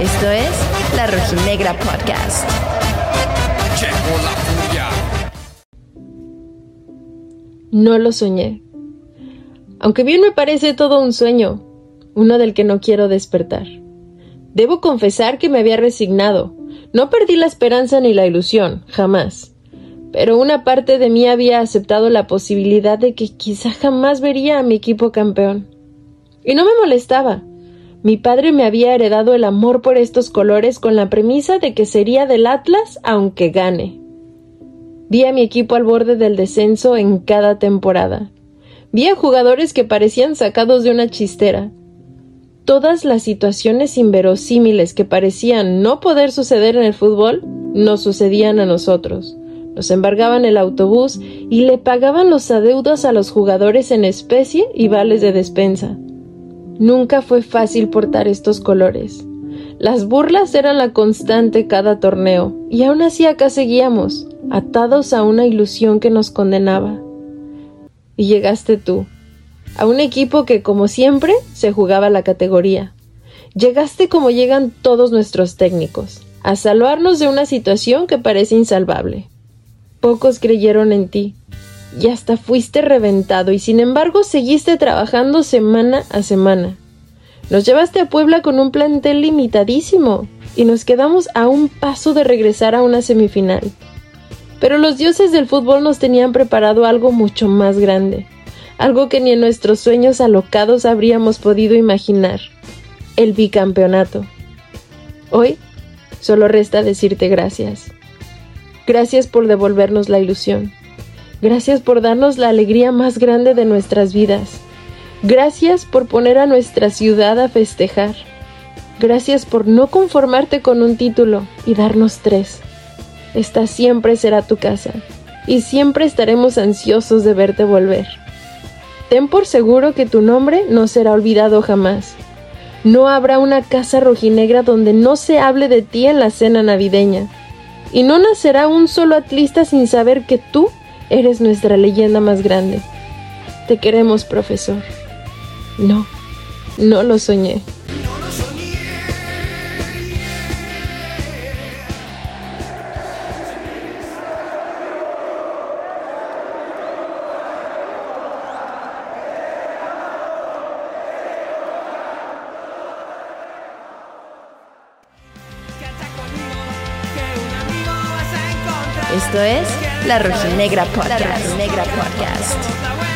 Esto es La Rojinegra Podcast. No lo soñé. Aunque bien me parece todo un sueño, uno del que no quiero despertar. Debo confesar que me había resignado. No perdí la esperanza ni la ilusión, jamás. Pero una parte de mí había aceptado la posibilidad de que quizá jamás vería a mi equipo campeón. Y no me molestaba. Mi padre me había heredado el amor por estos colores con la premisa de que sería del Atlas aunque gane. Vi a mi equipo al borde del descenso en cada temporada. Vi a jugadores que parecían sacados de una chistera. Todas las situaciones inverosímiles que parecían no poder suceder en el fútbol nos sucedían a nosotros. Nos embargaban el autobús y le pagaban los adeudos a los jugadores en especie y vales de despensa. Nunca fue fácil portar estos colores. Las burlas eran la constante cada torneo, y aún así acá seguíamos, atados a una ilusión que nos condenaba. Y llegaste tú, a un equipo que, como siempre, se jugaba la categoría. Llegaste como llegan todos nuestros técnicos, a salvarnos de una situación que parece insalvable. Pocos creyeron en ti, y hasta fuiste reventado y sin embargo seguiste trabajando semana a semana. Nos llevaste a Puebla con un plantel limitadísimo y nos quedamos a un paso de regresar a una semifinal. Pero los dioses del fútbol nos tenían preparado algo mucho más grande, algo que ni en nuestros sueños alocados habríamos podido imaginar, el bicampeonato. Hoy solo resta decirte gracias. Gracias por devolvernos la ilusión. Gracias por darnos la alegría más grande de nuestras vidas. Gracias por poner a nuestra ciudad a festejar. Gracias por no conformarte con un título y darnos tres. Esta siempre será tu casa y siempre estaremos ansiosos de verte volver. Ten por seguro que tu nombre no será olvidado jamás. No habrá una casa rojinegra donde no se hable de ti en la cena navideña. Y no nacerá un solo atlista sin saber que tú Eres nuestra leyenda más grande. Te queremos, profesor. No, no lo soñé. Esto es La Rojinegra Podcast. La Rojinegra Podcast.